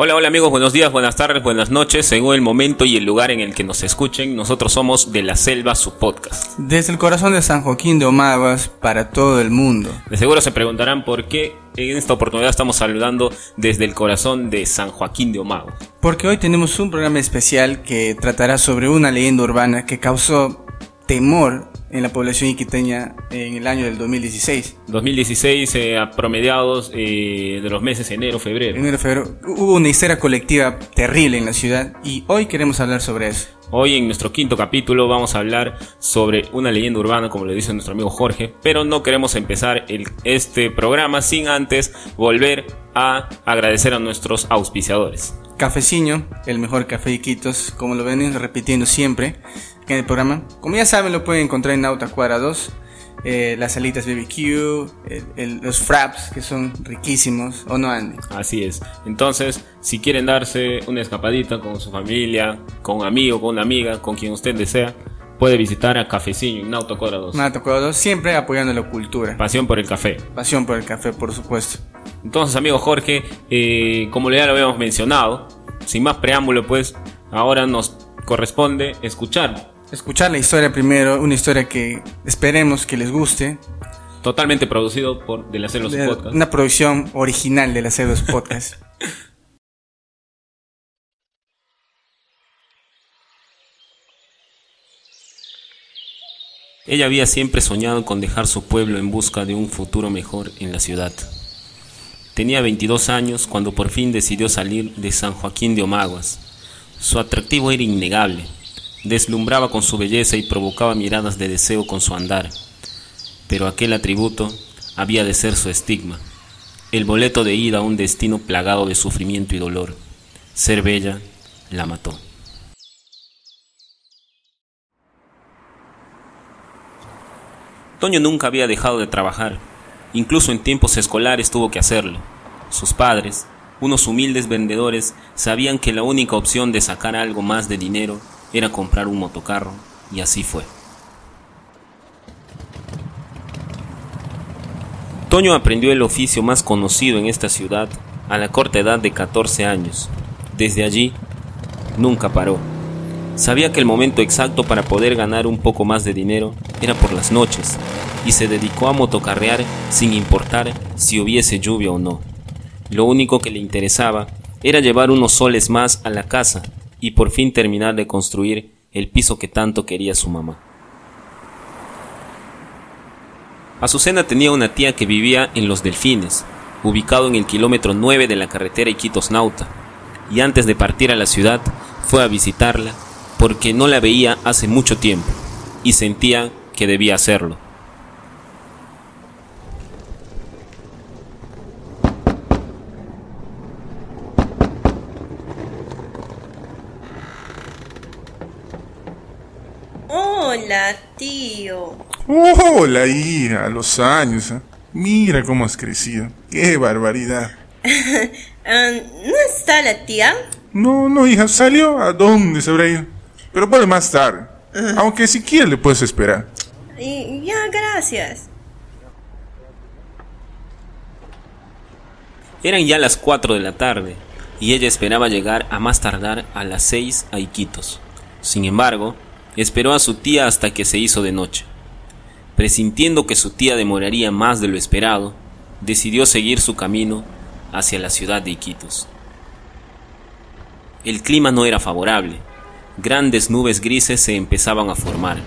Hola, hola amigos, buenos días, buenas tardes, buenas noches, según el momento y el lugar en el que nos escuchen. Nosotros somos De la Selva, su podcast. Desde el corazón de San Joaquín de Omaguas para todo el mundo. De seguro se preguntarán por qué en esta oportunidad estamos saludando desde el corazón de San Joaquín de Omaguas. Porque hoy tenemos un programa especial que tratará sobre una leyenda urbana que causó temor en la población iquiteña en el año del 2016. 2016 eh, a promediados eh, de los meses enero, febrero. Enero, febrero. Hubo una histeria colectiva terrible en la ciudad y hoy queremos hablar sobre eso. Hoy en nuestro quinto capítulo vamos a hablar sobre una leyenda urbana, como le dice nuestro amigo Jorge, pero no queremos empezar el, este programa sin antes volver a agradecer a nuestros auspiciadores. Cafeciño, el mejor café de Iquitos, como lo ven repitiendo siempre en el programa. Como ya saben, lo pueden encontrar en Nauta Cuadra 2. Eh, las salitas BBQ, los fraps que son riquísimos, ¿o no, Andy? Así es. Entonces, si quieren darse una escapadita con su familia, con un amigo, con una amiga, con quien usted desea, puede visitar a Cafecillo en Nauta Cuadra 2. Nauta Cuadra 2, siempre apoyando la cultura. Pasión por el café. Pasión por el café, por supuesto. Entonces, amigo Jorge, eh, como ya lo habíamos mencionado, sin más preámbulo, pues ahora nos corresponde escuchar escuchar la historia primero, una historia que esperemos que les guste. Totalmente producido por De la Celos Podcast. Una producción original de la Celos Podcast. Ella había siempre soñado con dejar su pueblo en busca de un futuro mejor en la ciudad. Tenía 22 años cuando por fin decidió salir de San Joaquín de Omaguas. Su atractivo era innegable deslumbraba con su belleza y provocaba miradas de deseo con su andar. Pero aquel atributo había de ser su estigma, el boleto de ida a un destino plagado de sufrimiento y dolor. Ser bella la mató. Toño nunca había dejado de trabajar, incluso en tiempos escolares tuvo que hacerlo. Sus padres, unos humildes vendedores, sabían que la única opción de sacar algo más de dinero era comprar un motocarro y así fue. Toño aprendió el oficio más conocido en esta ciudad a la corta edad de 14 años. Desde allí, nunca paró. Sabía que el momento exacto para poder ganar un poco más de dinero era por las noches, y se dedicó a motocarrear sin importar si hubiese lluvia o no. Lo único que le interesaba era llevar unos soles más a la casa y por fin terminar de construir el piso que tanto quería su mamá. Azucena tenía una tía que vivía en Los Delfines, ubicado en el kilómetro 9 de la carretera Iquitos-Nauta, y antes de partir a la ciudad fue a visitarla porque no la veía hace mucho tiempo y sentía que debía hacerlo. Hola, tío. Hola, hija, los años. ¿eh? Mira cómo has crecido. ¡Qué barbaridad! Ah, ¿No está la tía? No, no, hija, salió. ¿A dónde se habrá ido? Pero puede más tarde. Aunque si quieres le puedes esperar. ya, gracias. Eran ya las 4 de la tarde y ella esperaba llegar a más tardar a las 6 a Iquitos. Sin embargo, esperó a su tía hasta que se hizo de noche. Presintiendo que su tía demoraría más de lo esperado, decidió seguir su camino hacia la ciudad de Iquitos. El clima no era favorable, grandes nubes grises se empezaban a formar,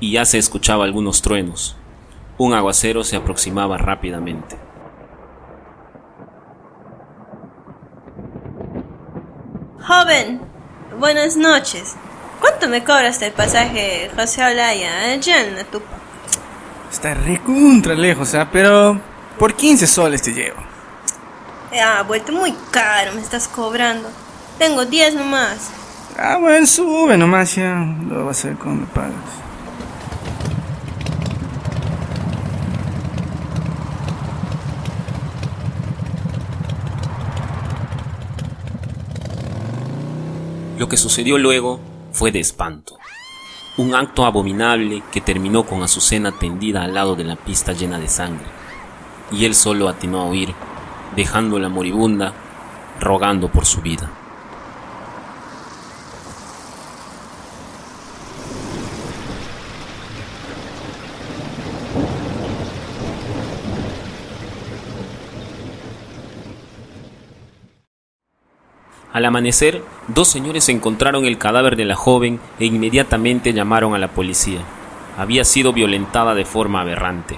y ya se escuchaba algunos truenos. Un aguacero se aproximaba rápidamente. Joven, buenas noches. ¿Cuánto me cobras el pasaje José Olaya? Allá en Tupa. Está recontra lejos, ¿ah? Pero por 15 soles te llevo. Ah, vuelto muy caro, me estás cobrando. Tengo 10 nomás. Ah, bueno, sube nomás ya. Lo vas a hacer cuando me pagas. Lo que sucedió luego fue de espanto. Un acto abominable que terminó con Azucena tendida al lado de la pista llena de sangre. Y él solo atinó a huir, dejándola moribunda, rogando por su vida. Al amanecer, dos señores encontraron el cadáver de la joven e inmediatamente llamaron a la policía. Había sido violentada de forma aberrante.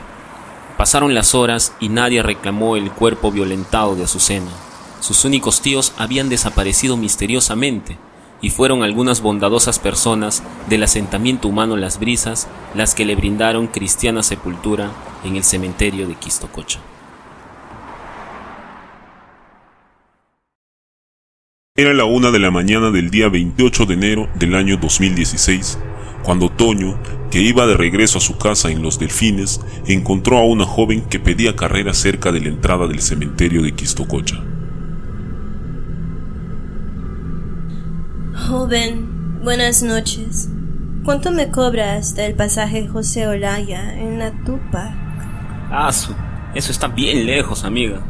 Pasaron las horas y nadie reclamó el cuerpo violentado de Azucena. Sus únicos tíos habían desaparecido misteriosamente y fueron algunas bondadosas personas del asentamiento humano Las Brisas las que le brindaron cristiana sepultura en el cementerio de Quistococha. Era la una de la mañana del día 28 de enero del año 2016, cuando Toño, que iba de regreso a su casa en Los Delfines, encontró a una joven que pedía carrera cerca de la entrada del cementerio de Quistococha. Joven, buenas noches. ¿Cuánto me cobras del pasaje José Olaya en la Tupac? Ah, eso está bien lejos, amiga.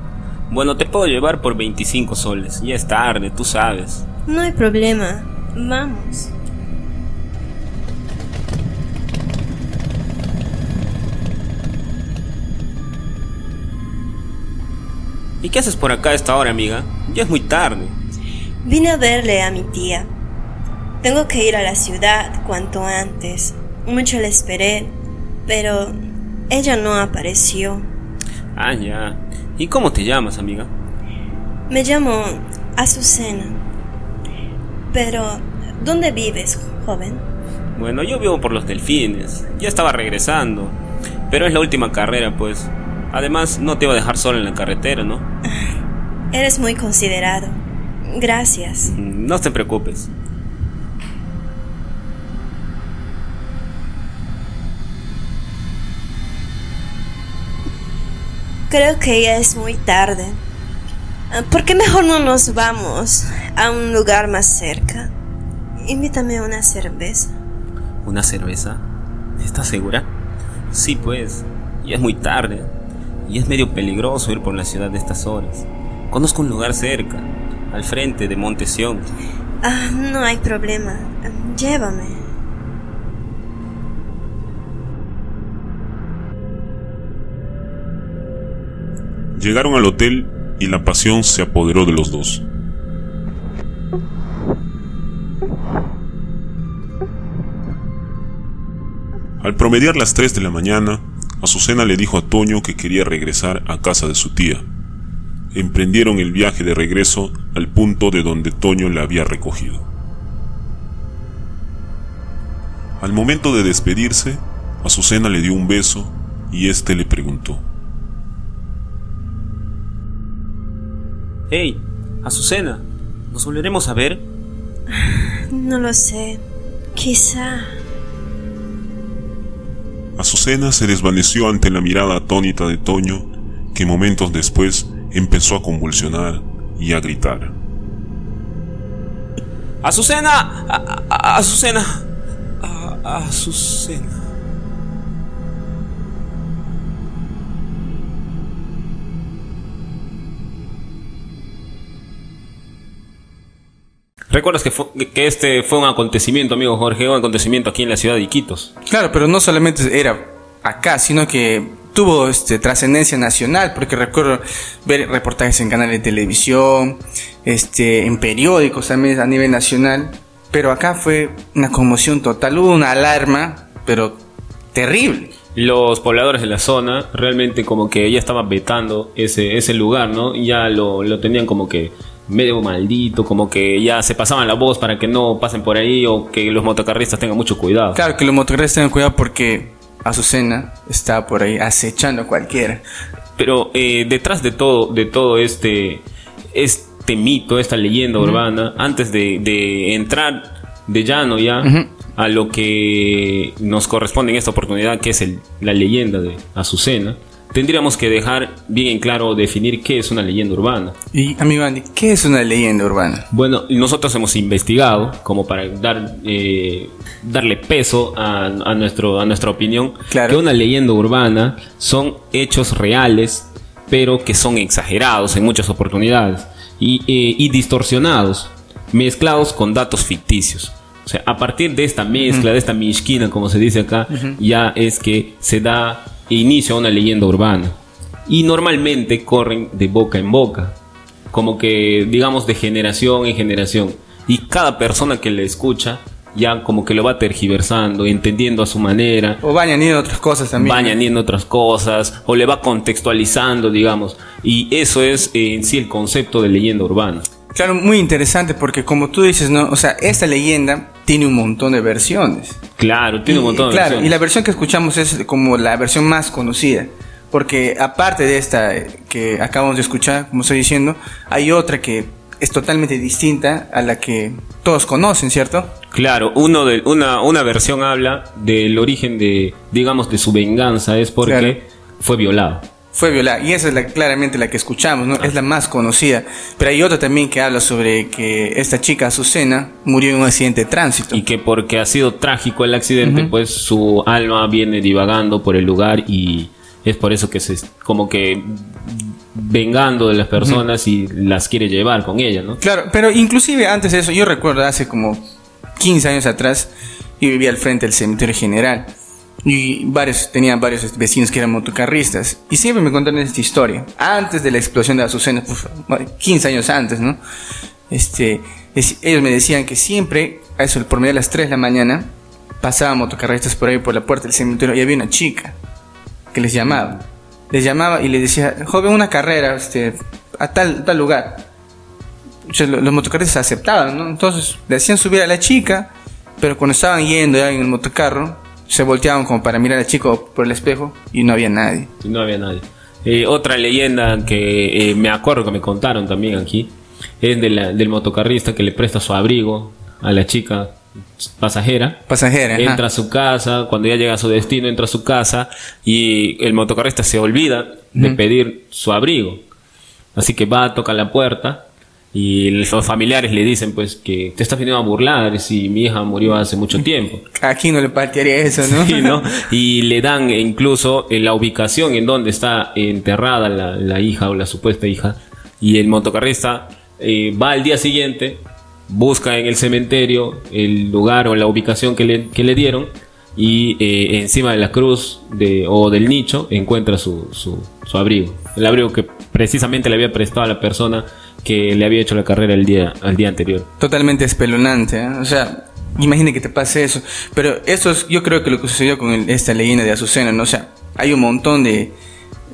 Bueno, te puedo llevar por 25 soles. Ya es tarde, tú sabes. No hay problema. Vamos. ¿Y qué haces por acá a esta hora, amiga? Ya es muy tarde. Vine a verle a mi tía. Tengo que ir a la ciudad cuanto antes. Mucho la esperé, pero ella no apareció. Ah, ya. ¿Y cómo te llamas, amiga? Me llamo Azucena. Pero, ¿dónde vives, joven? Bueno, yo vivo por los delfines. Ya estaba regresando. Pero es la última carrera, pues. Además, no te iba a dejar sola en la carretera, ¿no? Eres muy considerado. Gracias. Mm, No te preocupes. Creo que ya es muy tarde. Ah, ¿Por qué mejor no nos vamos a un lugar más cerca? Invítame a una cerveza. ¿Una cerveza? ¿Estás segura? Sí, pues. Ya es muy tarde. Y es medio peligroso ir por la ciudad de estas horas. Conozco un lugar cerca, al frente de Montesión. Ah, no hay problema. Llévame. Llegaron al hotel y la pasión se apoderó de los dos. Al promediar las 3 de la mañana, Azucena le dijo a Toño que quería regresar a casa de su tía. Emprendieron el viaje de regreso al punto de donde Toño la había recogido. Al momento de despedirse, Azucena le dio un beso y éste le preguntó. Hey, Azucena, ¿nos volveremos a ver? No lo sé. Quizá. Azucena se desvaneció ante la mirada atónita de Toño, que momentos después empezó a convulsionar y a gritar. ¡Azucena! A- a- ¡Azucena! A- ¡Azucena! ¿Recuerdas que, fue- que este fue un acontecimiento, amigo Jorge? Un acontecimiento aquí en la ciudad de Iquitos. Claro, pero no solamente era acá, sino que tuvo este, trascendencia nacional, porque recuerdo ver reportajes en canales de televisión, este, en periódicos también a nivel nacional, pero acá fue una conmoción total, hubo una alarma, pero terrible. Los pobladores de la zona realmente como que ya estaban vetando ese, ese lugar, ¿no? Ya lo, lo tenían como que medio maldito, como que ya se pasaban la voz para que no pasen por ahí o que los motocarristas tengan mucho cuidado. Claro que los motoristas tengan cuidado porque Azucena está por ahí acechando a cualquiera. Pero eh, detrás de todo, de todo este, este mito, esta leyenda urbana, antes de, de entrar de llano ya a lo que nos corresponde en esta oportunidad, que es el- la leyenda de Azucena, tendríamos que dejar bien en claro definir qué es una leyenda urbana. Y amigo Andy, ¿qué es una leyenda urbana? Bueno, nosotros hemos investigado como para dar eh, darle peso a, a nuestro a nuestra opinión Claro. que una leyenda urbana son hechos reales pero que son exagerados en muchas oportunidades y, eh, y distorsionados mezclados con datos ficticios o sea a partir de esta mezcla de esta mishkina como se dice acá ya es que se da inicio a una leyenda urbana. Y normalmente corren de boca en boca. Como que digamos de generación en generación. Y cada persona que le escucha ya como que lo va tergiversando entendiendo a su manera. O van añadiendo otras cosas también. va añadiendo otras cosas o le va contextualizando digamos. Y eso es eh, en sí el concepto de leyenda urbana. Claro, muy interesante porque como tú dices, ¿no? O sea, esta leyenda tiene un montón de versiones. claro tiene un Y, montón de Claro, versiones. y la versión que escuchamos es como la versión más conocida. Porque aparte de esta eh, que acabamos de escuchar, como estoy diciendo, hay otra que es totalmente distinta a la que todos conocen, ¿cierto? Claro, uno de, una, una versión habla del origen de, digamos, de su venganza, es porque Claro. fue violado. Fue violada. Y esa es la, claramente la que escuchamos, ¿no? Es la más conocida. Pero hay otra también que habla sobre que esta chica, Azucena, murió en un accidente de tránsito. Y que porque ha sido trágico el accidente, pues su alma viene divagando por el lugar y es por eso que se como que vengando de las personas y las quiere llevar con ella, ¿no? Claro, pero inclusive antes de eso, yo recuerdo hace como 15 años atrás, yo vivía al frente del cementerio general. Y varios, tenía varios vecinos que eran motocarristas. Y siempre me contaron esta historia. Antes de la explosión de Azucena, uf, 15 años antes, ¿no? Este, es- ellos me decían que siempre, a eso por medio de las 3 de la mañana, pasaban motocarristas por ahí por la puerta del cementerio y había una chica que les llamaba. Les llamaba y les decía, joven, una carrera este, a tal, tal lugar. O sea, lo- los motocarristas aceptaban, ¿no? Entonces le hacían subir a la chica, pero cuando estaban yendo ya en el motocarro, se volteaban como para mirar al chico por el espejo y no había nadie. Y no había nadie. Eh, otra leyenda que eh, me acuerdo que me contaron también aquí es de la- del motocarrista que le presta su abrigo a la chica pasajera. Pasajera. ajá. Entra a su casa, cuando ya llega a su destino, entra a su casa y el motocarrista se olvida de pedir su abrigo. Así que va, toca la puerta y los familiares le dicen pues que te estás viniendo a burlar si mi hija murió hace mucho tiempo. Aquí no le patearía eso, ¿no? Sí, ¿no? Y le dan incluso eh, la ubicación en donde está enterrada la, la hija o la supuesta hija. Y el motocarrista eh, va al día siguiente, busca en el cementerio el lugar o la ubicación que le, que le dieron y eh, encima de la cruz de, o del nicho encuentra su, su, su abrigo. El abrigo que precisamente le había prestado a la persona que le había hecho la carrera el día, al día anterior. Totalmente espeluznante, ¿eh? O sea, imagine que te pase eso. Pero eso es, yo creo que lo que sucedió con el- esta leyenda de Azucena, ¿no? O sea, hay un montón de,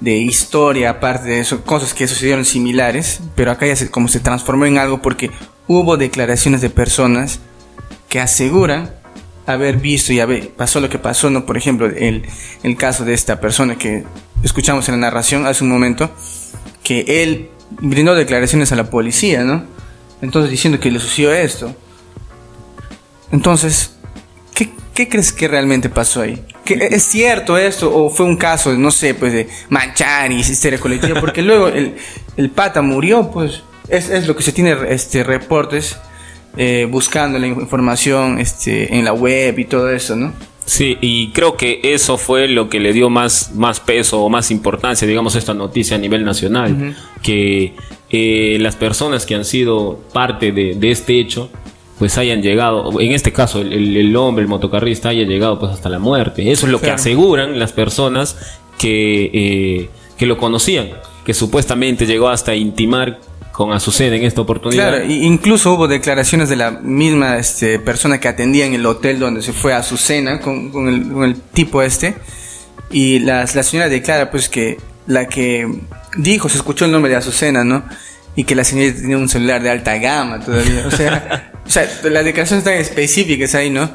de historia aparte de eso, cosas que sucedieron similares, pero acá ya se, como se transformó en algo porque hubo declaraciones de personas que aseguran haber visto y haber pasó lo que pasó, ¿no? Por ejemplo, el, el caso de esta persona que escuchamos en la narración hace un momento, que él brindó declaraciones a la policía, ¿no? Entonces diciendo que le sucedió esto. Entonces, ¿qué, qué crees que realmente pasó ahí? ¿Que ¿Es cierto esto o fue un caso, no sé, pues de manchar y histeria colectiva? Porque luego el, el pata murió, pues es, es lo que se tiene este, reportes eh, buscando la información este, en la web y todo eso, ¿no? Sí, y creo que eso fue lo que le dio más, más peso o más importancia, digamos, a esta noticia a nivel nacional. Que eh, las personas que han sido parte de, de este hecho, pues hayan llegado, en este caso, el, el- el hombre, el motocarrista, haya llegado pues hasta la muerte. Eso es lo que aseguran las personas que, eh, que lo conocían, que supuestamente llegó hasta intimar con Azucena en esta oportunidad. Claro, incluso hubo declaraciones de la misma este, persona que atendía en el hotel donde se fue a su cena con, con el, con el tipo este. Y la, la señora declara pues que la que dijo, se escuchó el nombre de Azucena, ¿no? Y que la señora tenía un celular de alta gama todavía. O sea, o sea las declaraciones están específicas ahí, ¿no?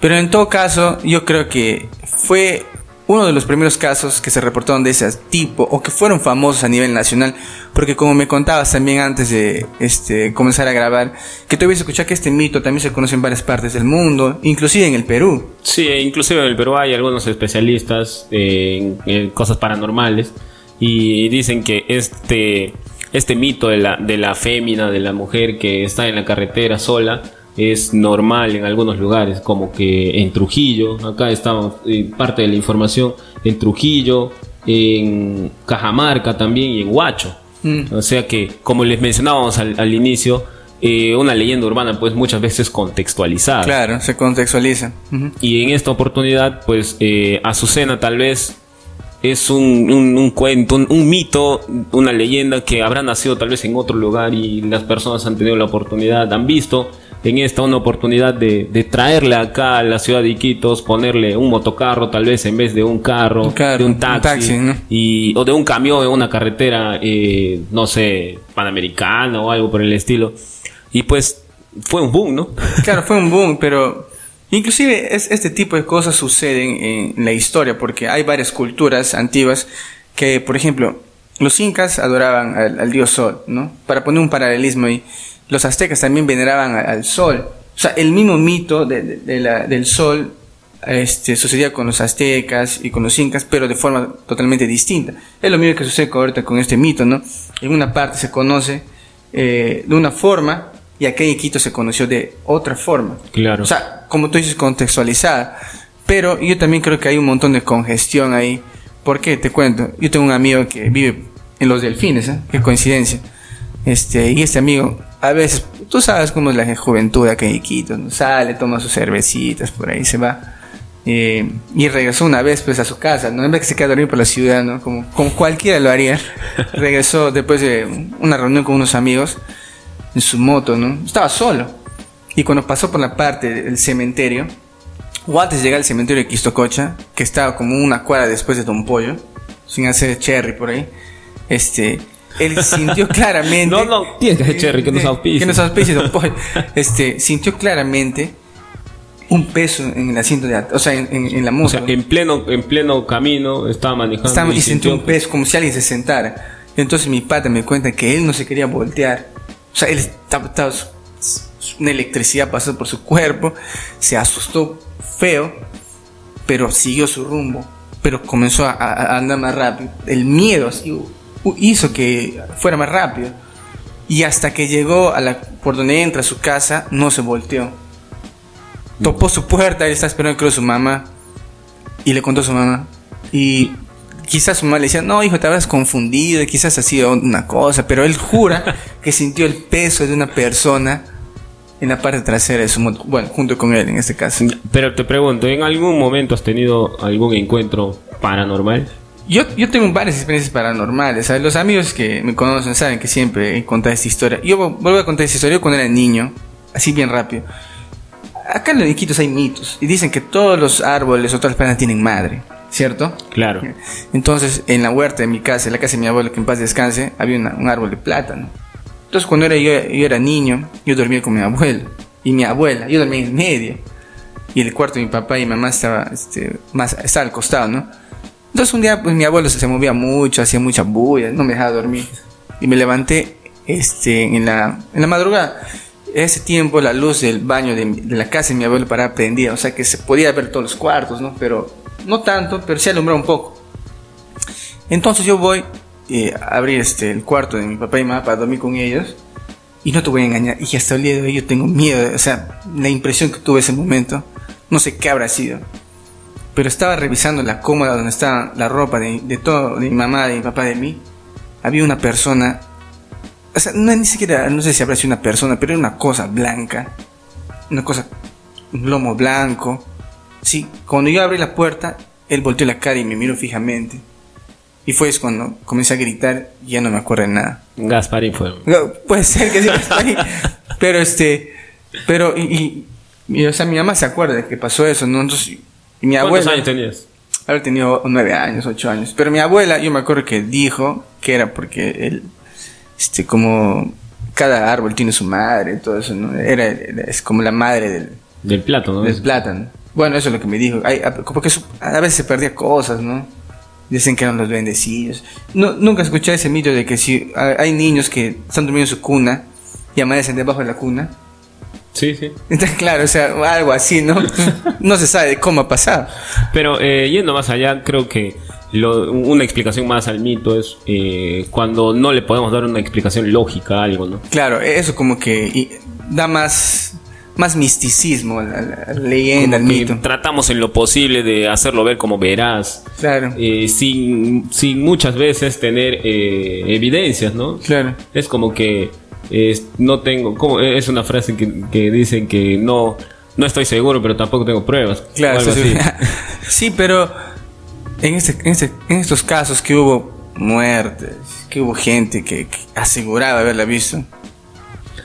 Pero en todo caso, yo creo que fue uno de los primeros casos que se reportaron de ese tipo o que fueron famosos a nivel nacional, porque como me contabas también antes de este, comenzar a grabar, que tú habías escuchado que este mito también se conoce en varias partes del mundo, inclusive en el Perú. Sí, inclusive en el Perú hay algunos especialistas en, en cosas paranormales y dicen que este, este mito de la, de la fémina, de la mujer que está en la carretera sola, es normal en algunos lugares, como que en Trujillo, acá estamos eh, parte de la información, en Trujillo, en Cajamarca también y en Huacho. Mm. O sea que, como les mencionábamos al, al inicio, eh, una leyenda urbana pues muchas veces contextualizada. Claro, se contextualiza. Y en esta oportunidad, pues eh, Azucena tal vez es un, un- un cuento, un, un mito, una leyenda que habrá nacido tal vez en otro lugar y las personas han tenido la oportunidad, han visto en esta una oportunidad de, de traerle acá a la ciudad de Iquitos, ponerle un motocarro tal vez en vez de un carro, Un carro, de un un taxi, y, o de un camión en una carretera, eh, no sé, panamericana o algo por el estilo. Y pues fue un boom, ¿no? Claro, fue un boom, pero inclusive es, este tipo de cosas suceden en la historia, porque hay varias culturas antiguas que, por ejemplo, los incas adoraban al, al dios sol, ¿no? Para poner un paralelismo ahí, los aztecas también veneraban a- al sol. O sea, el mismo mito de- de- de la- del sol este, sucedía con los aztecas y con los incas, pero de forma totalmente distinta. Es lo mismo que sucede con- ahorita con este mito, ¿no? En una parte se conoce eh, de una forma y acá en Iquitos se conoció de otra forma. Claro. O sea, como tú dices, contextualizada. Pero yo también creo que hay un montón de congestión ahí. ¿Por qué? Te cuento. Yo tengo un amigo que vive en los delfines, ¿eh? Qué coincidencia. Este, y este amigo, a veces, tú sabes cómo es la juventud acá en Iquitos, ¿no? Sale, toma sus cervecitas, por ahí se va. Eh, y regresó una vez pues a su casa, ¿no? En vez que se quede a dormir por la ciudad, ¿no? Como, como cualquiera lo haría. Regresó después de una reunión con unos amigos en su moto, ¿no? Estaba solo. Y cuando pasó por la parte del cementerio, o antes de llegar al cementerio de Quistococha, que estaba como una cuadra después de Don Pollo, sin hacer cherry por ahí, este, él sintió claramente... No, no, tienes que hacer cherry, que nos Eh, auspicie. Que nos auspicie Don. Este, sintió claramente un peso en el asiento de atrás, o sea, en, en- en la moto. O sea, en pleno, en pleno camino estaba manejando Estaba- y sintió sintió un peso como si alguien se sentara. Entonces mi pata me cuenta que él no se quería voltear. O sea, él estaba, estaba- una electricidad pasó por su cuerpo, se asustó feo, pero siguió su rumbo. Pero comenzó a, a- a andar más rápido. El miedo así, u- hizo que fuera más rápido. Y hasta que llegó a la, por donde entra a su casa, no se volteó. Topó su puerta, él estaba esperando creo su mamá. Y le contó a su mamá. Y quizás su mamá le decía, no, hijo, te habrás confundido, quizás ha sido una cosa. Pero él jura que sintió el peso de una persona en la parte trasera de su moto. Bueno, junto con él en este caso. Pero te pregunto, ¿en algún momento has tenido algún encuentro paranormal? Yo, yo tengo varias experiencias paranormales. ¿sabes? Los amigos que me conocen saben que siempre he contado esta historia. Yo vo- vuelvo a contar esta historia Yo cuando era niño, así bien rápido. Acá en los Iquitos hay mitos y dicen que todos los árboles o todas las plantas tienen madre, ¿cierto? Claro. Entonces, en la huerta de mi casa, en la casa de mi abuelo, que en paz descanse, había una- un árbol de plátano. Entonces, cuando era yo, yo era niño, yo dormía con mi abuelo y mi abuela, yo dormía en medio. Y el cuarto de mi papá y mi mamá estaba, este, más, estaba al costado, ¿no? Entonces, un día, pues mi abuelo se, se movía mucho, hacía mucha bulla, no me dejaba dormir. Y me levanté este, en, la, en la madrugada. Ese tiempo, la luz del baño de, de la casa de mi abuelo paraba prendida, o sea que se podía ver todos los cuartos, ¿no? Pero no tanto, pero sí alumbraba un poco. Entonces yo voy eh, a abrir este, el cuarto de mi papá y mamá para dormir con ellos. Y no te voy a engañar, y hasta el día de hoy yo tengo miedo, o sea, la impresión que tuve ese momento, no sé qué habrá sido. Pero estaba revisando la cómoda donde estaba la ropa de, de todo, de mi mamá, de mi papá, de mí. Había una persona, o sea, no, ni siquiera, no sé si habrá sido una persona, pero era una cosa blanca, una cosa, un lomo blanco. Sí, cuando yo abrí la puerta, él volteó la cara y me miró fijamente. Y fue es cuando comencé a gritar y ya no me acuerdo de nada. Gasparín fue. No, puede ser que sí, ahí. pero este, pero y, y- y, o sea, mi mamá se acuerda de que pasó eso, ¿no? Entonces, y mi ¿Cuántos abuela, años tenías? haber tenido nueve años, ocho años. Pero mi abuela, yo me acuerdo que dijo que era porque él, este, como cada árbol tiene su madre, todo eso, ¿no? Era, era- es como la madre del, Del plato, ¿no? del plátano. Bueno, eso es lo que me dijo. Porque a veces se perdía cosas, ¿no? Dicen que eran los bendecidos. No, nunca escuché ese mito de que si hay hay niños que están durmiendo en su cuna y amanecen debajo de la cuna. Sí, sí. Claro, o sea, algo así, ¿no? No se sabe cómo ha pasado. Pero eh, yendo más allá, creo que lo- una explicación más al mito es eh, cuando no le podemos dar una explicación lógica a algo, ¿no? Claro, eso como que y, da más, más misticismo a la, la leyenda, al mito. tratamos en lo posible de hacerlo ver como veraz, Claro, eh, sin, sin muchas veces tener eh, evidencias, ¿no? claro. Es como que es- no tengo, como es una frase que, que dicen que no, no estoy seguro, pero tampoco tengo pruebas. Claro, sí, sí. pero en, este, en, este- en estos casos que hubo muertes, que hubo gente que, que aseguraba haberla visto.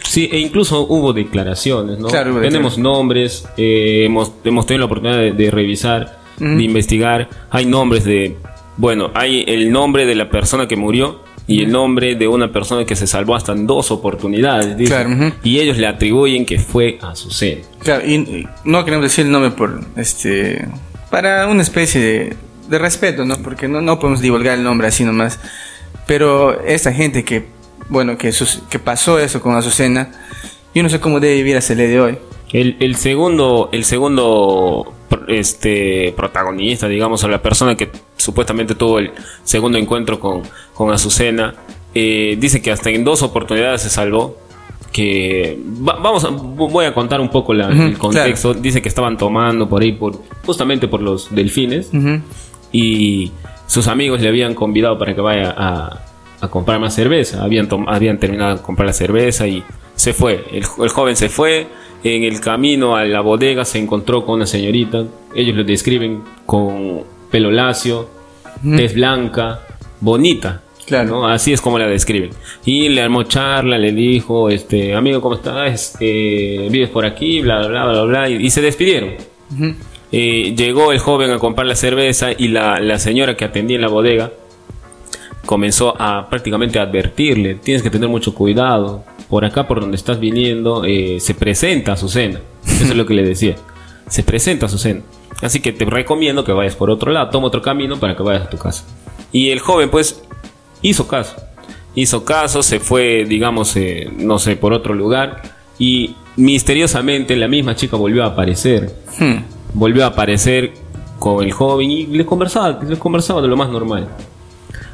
Sí, e incluso hubo declaraciones, ¿no? Claro, hubo Tenemos nombres, eh, hemos, hemos tenido la oportunidad de, de revisar, de investigar. Hay nombres de, bueno, hay el nombre de la persona que murió y el nombre de una persona que se salvó hasta en dos oportunidades. dice. Claro, ujú. Y ellos le atribuyen que fue a Azucena. Claro, y, y no queremos decir el nombre por este para una especie de, de respeto, ¿no? Porque no, no podemos divulgar el nombre así nomás. Pero esta gente que, bueno, que, sus- que pasó eso con Azucena, yo no sé cómo debe vivir hasta el día de hoy. El, el segundo, el segundo este protagonista, digamos, o la persona que supuestamente tuvo el segundo encuentro con, con Azucena, eh, dice que hasta en dos oportunidades se salvó. Que va- vamos a, voy a contar un poco la- Ujú, el contexto. Dice que estaban tomando por ahí, por justamente por los delfines, Ujú. y sus amigos le habían convidado para que vaya a, a comprar más cerveza. Habían, habían terminado de comprar la cerveza y se fue. El, el joven se fue. En el camino a la bodega se encontró con una señorita. Ellos lo describen con pelo lacio, tez blanca, bonita. Claro. ¿no? Así es como la describen. Y le armó charla, le dijo, este, amigo, ¿cómo estás? Eh, ¿Vives por aquí? Bla, bla, bla, bla, bla. Y, y se despidieron. Eh, llegó el joven a comprar la cerveza y la, la señora que atendía en la bodega comenzó a prácticamente advertirle, tienes que tener mucho cuidado, por acá por donde estás viniendo eh, se presenta Azucena, eso es lo que le decía, se presenta Azucena, así que te recomiendo que vayas por otro lado, toma otro camino para que vayas a tu casa. Y el joven pues hizo caso, hizo caso, se fue digamos, eh, no sé, por otro lugar. Y misteriosamente la misma chica volvió a aparecer. Hmm. volvió a aparecer con el joven y les conversaba, les conversaba de lo más normal.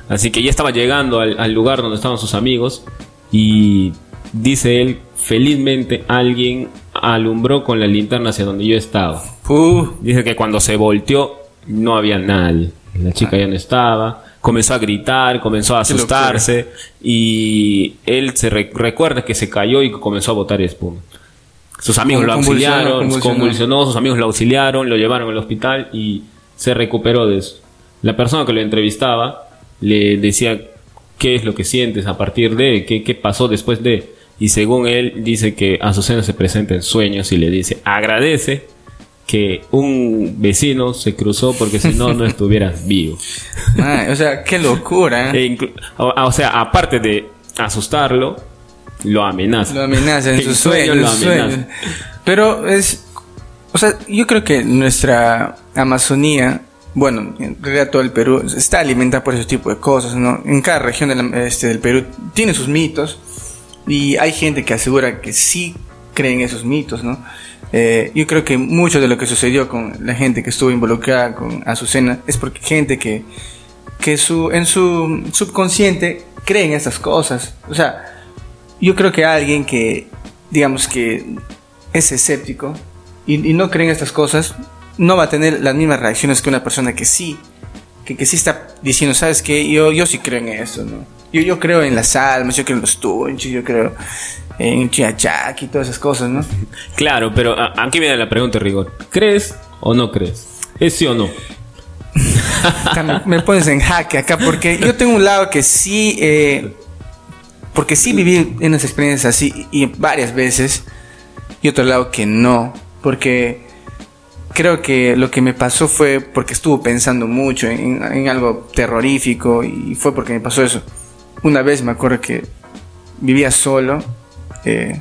Así que ya estaba llegando al, al lugar donde estaban sus amigos y dice él, felizmente alguien alumbró con la linterna hacia donde yo estaba. Puh. Dice que cuando se volteó no había nadie. La chica ya no estaba. Comenzó a gritar, comenzó a asustarse y él se re- recuerda que se cayó y comenzó a botar espuma. Sus amigos lo auxiliaron, convulsionó. convulsionó, sus amigos lo auxiliaron, lo llevaron al hospital y se recuperó de eso. La persona que lo entrevistaba le decía qué es lo que sientes a partir de, qué, qué pasó después de. Y según él, dice que Azucena se presenta en sueños y le dice, agradece que un vecino se cruzó porque si no, no estuvieras vivo. O sea, qué locura. E ¿eh? inclu- o, o sea, aparte de asustarlo, lo amenaza. Lo amenaza en En sus sueños. Pero es. O sea, yo creo que nuestra Amazonía, bueno, en realidad todo el Perú, está alimentada por ese tipo de cosas, ¿no? En cada región de la- este, del Perú tiene sus mitos. Y hay gente que asegura que sí creen esos mitos, ¿no? Eh, yo creo que mucho de lo que sucedió con la gente que estuvo involucrada con Azucena es porque gente que, que su, en su subconsciente creen estas cosas. O sea, yo creo que alguien que, digamos que es escéptico y no cree en estas cosas, no va a tener las mismas reacciones que una persona que sí, que, que sí está diciendo, ¿sabes qué? Yo, yo sí creo en eso, ¿no? Yo, yo creo en las almas, yo creo en los tunchos, yo creo en Chiachac y todas esas cosas, ¿no? Claro, pero a- aquí viene la pregunta rigor. ¿Crees o no crees? ¿Es sí o no? Me pones en jaque acá porque yo tengo un lado que sí, eh, porque sí viví unas experiencias así y varias veces y otro lado que no, porque creo que lo que me pasó fue porque estuve pensando mucho en, en algo terrorífico y fue porque me pasó eso. Una vez me acuerdo que vivía solo eh,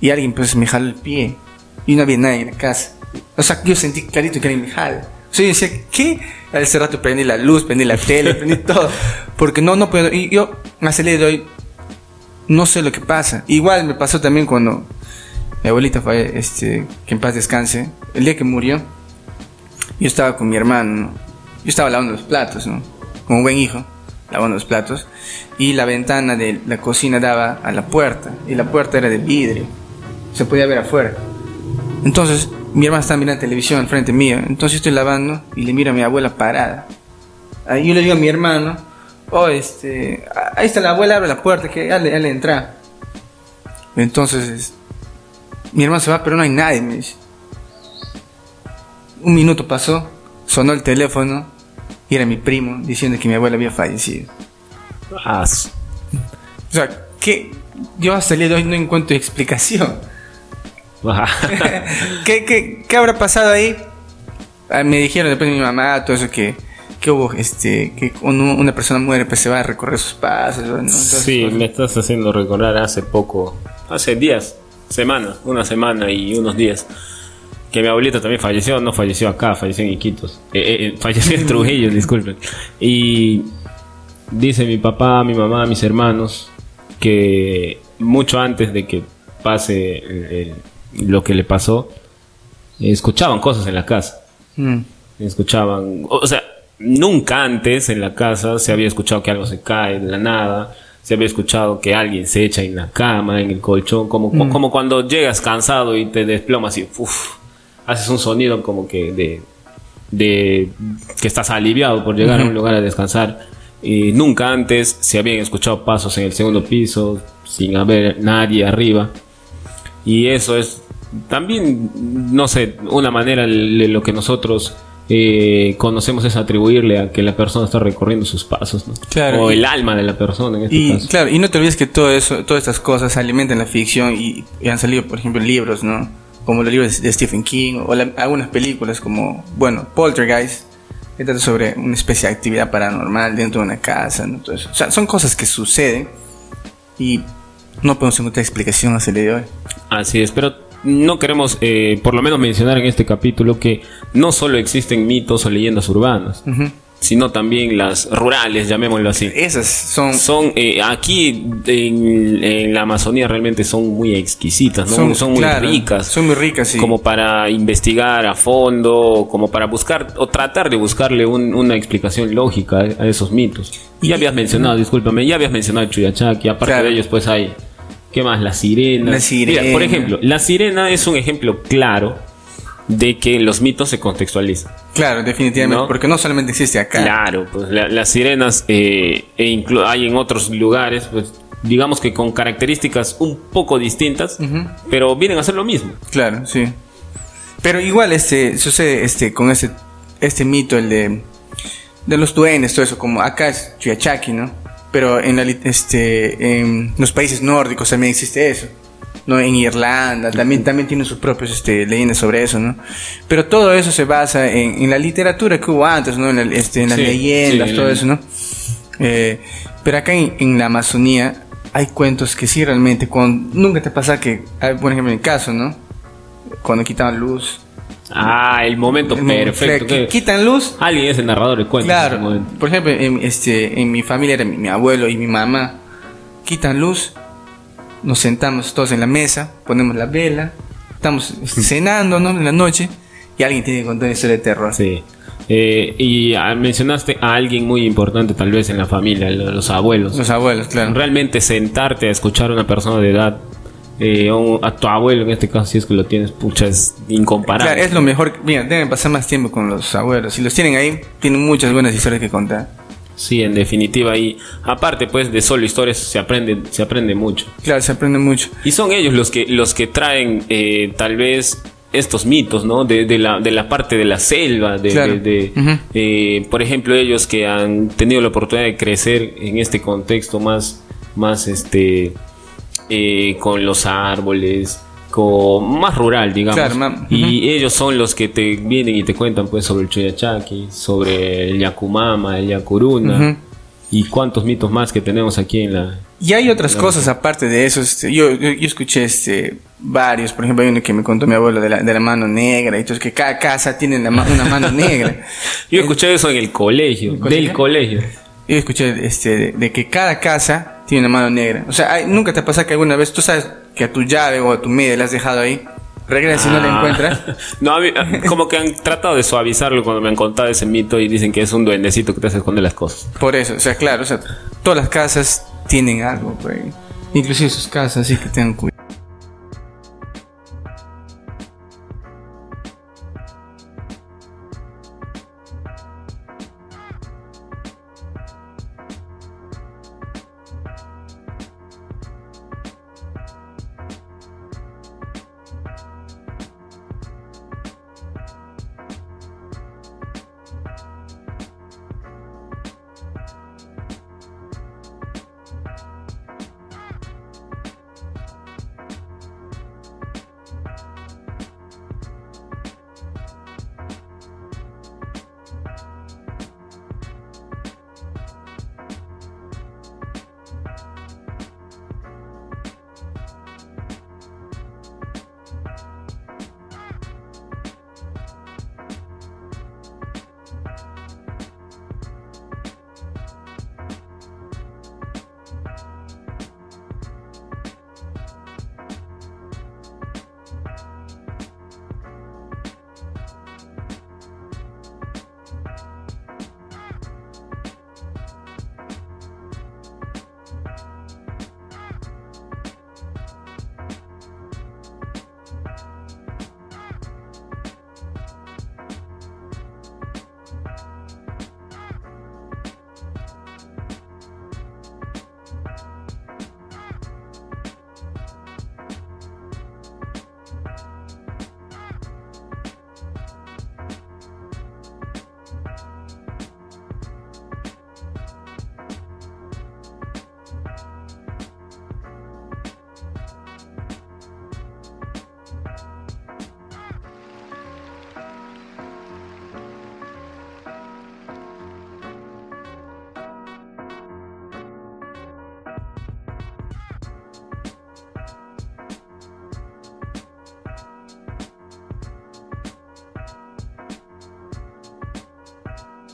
y alguien pues me jaló el pie y no había nadie en la casa. O sea, yo sentí clarito que alguien me jala. O sea, yo decía, ¿qué? A ese rato prendí la luz, prendí la tele, prendí todo. Porque no, no puedo. Y yo, más el día de hoy, no sé lo que pasa. Igual me pasó también cuando mi abuelita fue, este, que en paz descanse. El día que murió, yo estaba con mi hermano, ¿no? Yo estaba lavando los platos, ¿no? Como un buen hijo, lavando los platos. Y la ventana de la cocina daba a la puerta. Y la puerta era de vidrio. Se podía ver afuera. Entonces, mi hermana estaba mirando televisión al frente mío. Entonces estoy lavando y le miro a mi abuela parada. Ahí yo le digo a mi hermano, oh, este, ahí está la abuela, abre la puerta, que ya le, entra. Entonces, es- mi hermano se va, pero no hay nadie, me dice. Un minuto pasó, sonó el teléfono y era mi primo diciendo que mi abuela había fallecido. Ah, O sea, que yo hasta el día de hoy no encuentro explicación. ah, ¿Qué, qué, qué habrá pasado ahí? Ah, me dijeron después de mi mamá, todo eso que, que hubo, este, que cuando una persona muere, pues se va a recorrer sus pasos. ¿no? Entonces, Sí, pues, me estás haciendo recordar hace poco, hace días, semanas, una semana y unos días, que mi abuelita también falleció, no falleció acá, falleció en Iquitos, Eh, eh, eh, falleció en Trujillo, disculpen. Y dice mi papá, mi mamá, mis hermanos, que mucho antes de que pase el- el- lo que le pasó, escuchaban cosas en la casa. Mm, escuchaban, o sea, nunca antes en la casa se había escuchado que algo se cae de la nada, se había escuchado que alguien se echa en la cama, en el colchón, como, como cuando llegas cansado y te desplomas y uf, haces un sonido como que de, de que estás aliviado por llegar a un lugar a descansar. Y nunca antes se habían escuchado pasos en el segundo piso sin haber nadie arriba. Y eso es también, no sé, una manera de lo que nosotros eh, conocemos es atribuirle a que la persona está recorriendo sus pasos, ¿no? Claro, O y- el alma de la persona en este Y caso. claro, y no te olvides que todo eso, todas estas cosas alimentan la ficción y, y han salido, por ejemplo, libros, ¿no? Como los libros de Stephen King o la- algunas películas como, bueno, Poltergeist, que trata sobre una especie de actividad paranormal dentro de una casa, ¿no? Todo eso. O sea, son cosas que suceden y no podemos encontrar explicación hasta el día de hoy. Así es, pero no queremos, eh, por lo menos mencionar en este capítulo que no solo existen mitos o leyendas urbanas, sino también las rurales, llamémoslo así. Esas son, Son eh, aquí en, en la Amazonía realmente son muy exquisitas, ¿no? son, muy claro, ricas. Son muy ricas, sí. como para investigar a fondo, como para buscar o tratar de buscarle un- una explicación lógica a, a esos mitos. Y ya habías mencionado, discúlpame, ya habías mencionado Chuyachaki, aparte Claro. de ellos pues hay, ¿qué más? La sirena. La sirena. Mira, por ejemplo, la sirena es un ejemplo claro de que los mitos se contextualizan. Claro, definitivamente, ¿No? porque no solamente existe acá. Claro, pues la- las sirenas eh, e hay en otros lugares, pues digamos que con características un poco distintas, pero vienen a ser lo mismo. Claro, sí. Pero igual este sucede este con este este mito el de de los duendes, todo eso como acá es Chuyachaki, ¿no? Pero en la este en los países nórdicos también existe eso. ¿no? En Irlanda también también tienen sus propios este leyendas sobre eso, ¿no? Pero todo eso se basa en, en la literatura que hubo antes, ¿no? En, la- este, en las Sí, leyendas, sí, todo eso, ¿no? Eh, pero acá en, en la Amazonía hay cuentos que sí realmente, cuando, nunca te pasa que, hay, por ejemplo, en el caso, ¿no? Cuando quitaban luz. Ah, el momento perfecto. que quitan luz. Alguien es el narrador de cuentos. en ese Claro. momento. Por ejemplo, en, este, en mi familia era mi, mi abuelo y mi mamá. Quitan luz. Nos sentamos todos en la mesa, ponemos la vela, estamos cenando, ¿no? En la noche. Y alguien tiene que contar una historia de terror. Sí. Eh, y ah, mencionaste a alguien muy importante tal vez en la familia, lo- los abuelos. Los abuelos, claro. Realmente sentarte a escuchar a una persona de edad, eh, a un- a tu abuelo en este caso, si es que lo tienes, pucha, es incomparable. Claro, es lo mejor. Mira, deben pasar más tiempo con los abuelos. Si los tienen ahí, tienen muchas buenas historias que contar. Sí, en definitiva. Y aparte, pues, de solo historias se aprende, se aprende mucho. Claro, se aprende mucho. Y son ellos los que, los que traen eh, tal vez estos mitos, ¿no? De, de la, de la parte de la selva, de, Claro. de- eh, por ejemplo, ellos que han tenido la oportunidad de crecer en este contexto más, más este, eh, con los árboles, con más rural, digamos. Claro, y ellos son los que te vienen y te cuentan, pues, sobre el Chuyachaki, sobre el Yakumama, el Yakuruna. Ujú. y cuántos mitos más que tenemos aquí en la... Y hay otras cosas aparte de eso. este, yo, yo, yo escuché este, varios. Por ejemplo, hay uno que me contó mi abuelo de la, de la mano negra. Y entonces que cada casa tiene la una mano negra. Yo escuché eso en el colegio, ¿En el colegio? del colegio. Yo escuché este, de, de que cada casa tiene una mano negra. O sea, hay- nunca te pasa que alguna vez tú sabes que a tu llave o a tu media la has dejado ahí. Regresas y no la Ah. encuentras. No, a mí- como que han tratado de suavizarlo cuando me han contado ese mito y dicen que es un duendecito que te hace esconder las cosas. Por eso, o sea, claro, o sea, todas las casas tienen algo, güey. Inclusive sus casas, así que tengan cuidado.